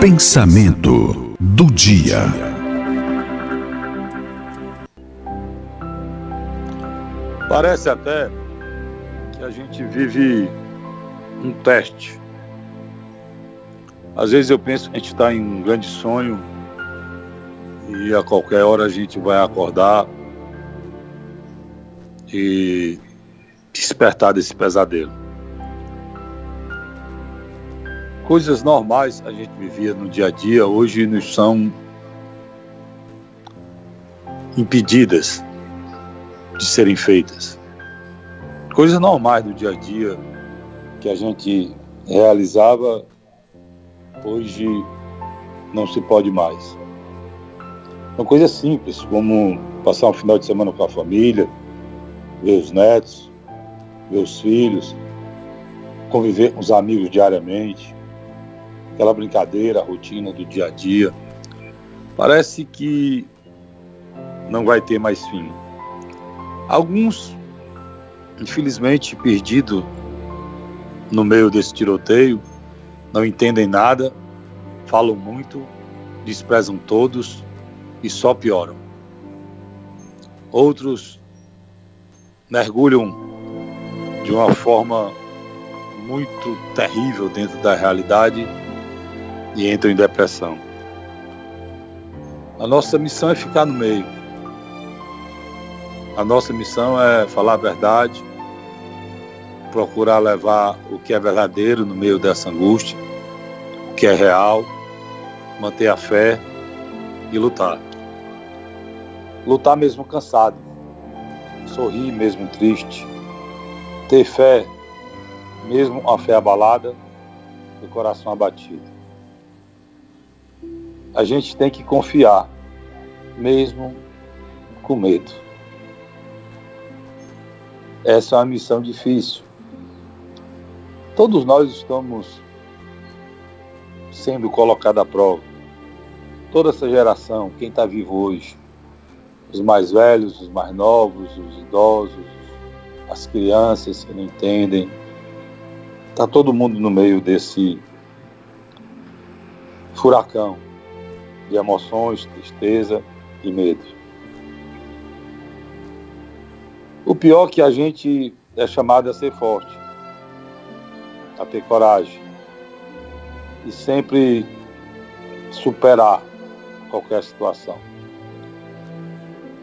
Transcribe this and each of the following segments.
Pensamento do dia. Parece até que a gente vive um teste. Às vezes eu penso que a gente está em um grande sonho e a qualquer hora a gente vai acordar e despertar desse pesadelo. Coisas normais a gente vivia no dia a dia, hoje nos são impedidas de serem feitas. Coisas normais do dia a dia que a gente realizava, hoje não se pode mais. São coisas simples, como passar um final de semana com a família, ver os netos, ver os filhos, conviver com os amigos diariamente, aquela brincadeira, a rotina do dia a dia. Parece que não vai ter mais fim. Alguns, infelizmente, perdidos no meio desse tiroteio, não entendem nada, falam muito, desprezam todos e só pioram. Outros mergulham de uma forma muito terrível dentro da realidade e entram em depressão. A nossa missão é ficar no meio. A nossa missão é falar a verdade, procurar levar o que é verdadeiro no meio dessa angústia, o que é real, manter a fé e lutar. Lutar mesmo cansado, sorrir mesmo triste, ter fé mesmo a fé abalada e o coração abatido a gente tem que confiar, mesmo com medo. Essa é uma missão difícil. Todos nós estamos sendo colocados à prova. Toda essa geração, quem está vivo hoje, os mais velhos, os mais novos, os idosos, as crianças que não entendem, está todo mundo no meio desse furacão de emoções, tristeza e medo. O pior é que a gente é chamado a ser forte, a ter coragem e sempre superar qualquer situação.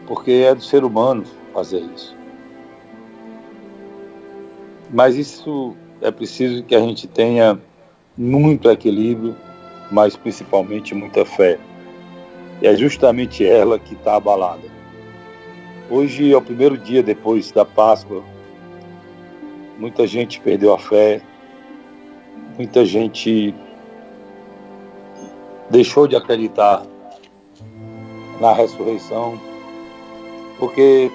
Porque é do ser humano fazer isso. Mas isso é preciso que a gente tenha muito equilíbrio, mas principalmente muita fé. É justamente ela que está abalada. Hoje é o primeiro dia depois da Páscoa. Muita gente perdeu a fé, muita gente deixou de acreditar na ressurreição, porque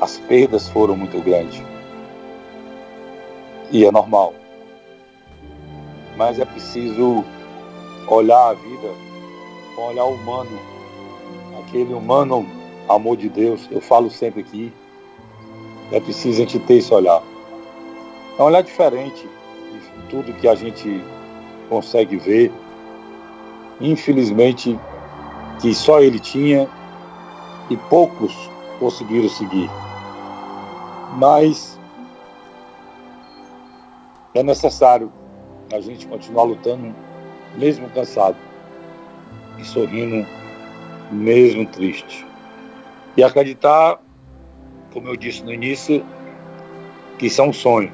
as perdas foram muito grandes. E é normal. Mas é preciso olhar a vida com um olhar humano aquele humano amor de Deus, eu falo sempre aqui, é preciso a gente ter esse olhar. É um olhar diferente de tudo que a gente consegue ver. Infelizmente, que só ele tinha e poucos conseguiram seguir. Mas é necessário a gente continuar lutando, mesmo cansado, e sorrindo mesmo triste. E acreditar, como eu disse no início, que isso é um sonho.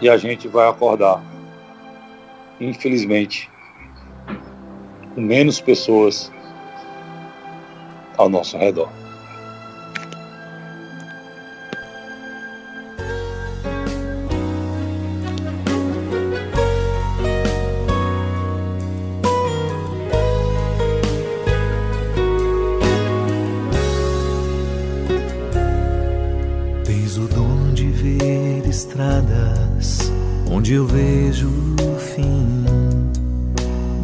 E a gente vai acordar. Infelizmente, com menos pessoas ao nosso redor. Eu vejo o fim.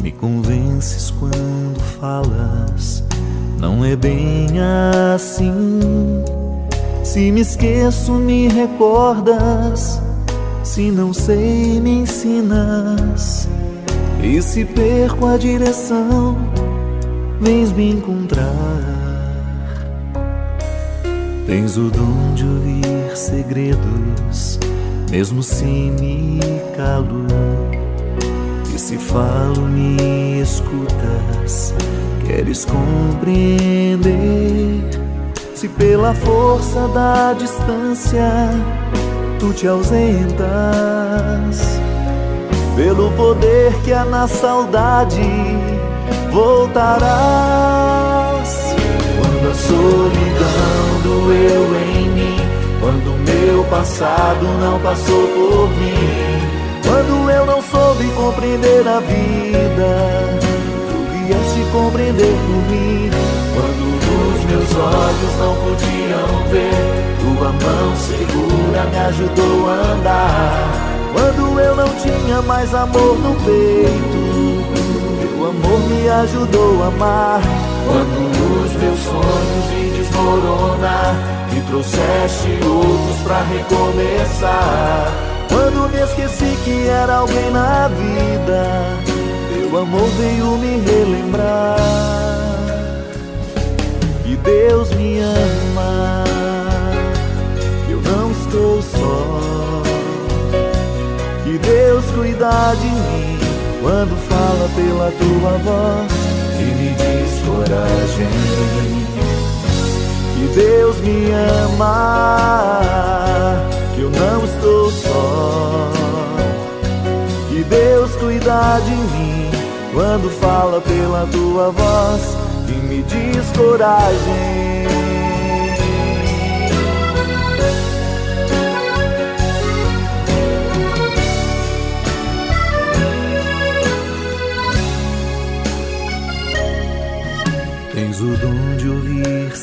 Me convences quando falas, não é bem assim. Se me esqueço, me recordas. Se não sei, me ensinas. E se perco a direção, vens me encontrar. Tens o dom de ouvir segredos, mesmo se me calo. E se falo, me escutas, queres compreender. Se pela força da distância tu te ausentas, pelo poder que há na saudade voltarás. Passado não passou por mim, quando eu não soube compreender a vida, tu vieste compreender por mim. Quando os meus olhos não podiam ver, tua mão segura me ajudou a andar. Quando eu não tinha mais amor no peito, teu amor me ajudou a amar. Quando os meus sonhos me desmoronar, me trouxeste outros pra recomeçar. Quando me esqueci que era alguém na vida, teu amor veio me relembrar. Que Deus me ama, eu não estou só. Que Deus cuida de mim quando fala pela tua voz e me diz coragem. Que Deus me ama, que eu não estou só. Que Deus cuida de mim quando fala pela tua voz e me diz coragem.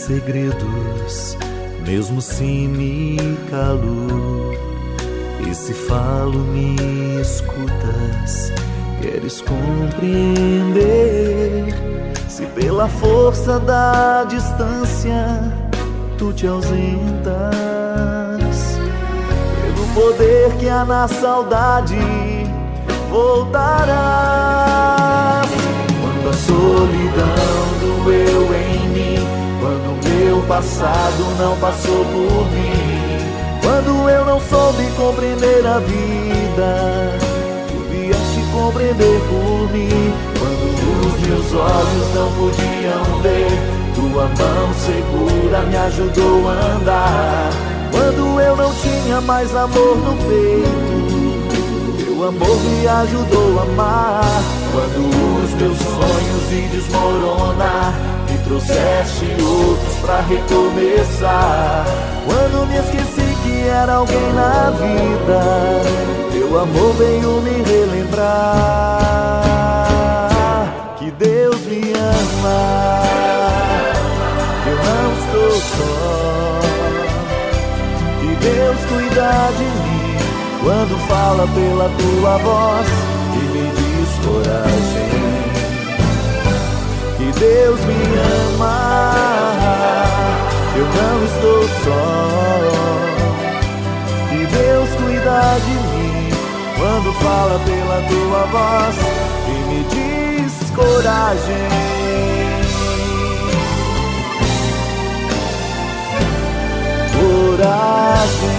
Segredos, mesmo se me calo. E se falo, me escutas, queres compreender. Se pela força da distância tu te ausentas, pelo poder que há na saudade voltarás. Quando a solidão doeu passado não passou por mim, quando eu não soube compreender a vida, tu vieste compreender por mim. Quando os meus olhos não podiam ver, tua mão segura me ajudou a andar. Quando eu não tinha mais amor no peito, teu amor me ajudou a amar. Quando os meus sonhos se desmoronar, trouxeste outros pra recomeçar. Quando me esqueci que era alguém na vida, teu amor veio me relembrar que Deus me ama, que eu não estou só, que Deus cuida de mim quando fala pela tua voz e me diz coragem. Deus me ama, eu não estou só. Que Deus cuida de mim quando fala pela tua voz e me diz coragem. Coragem.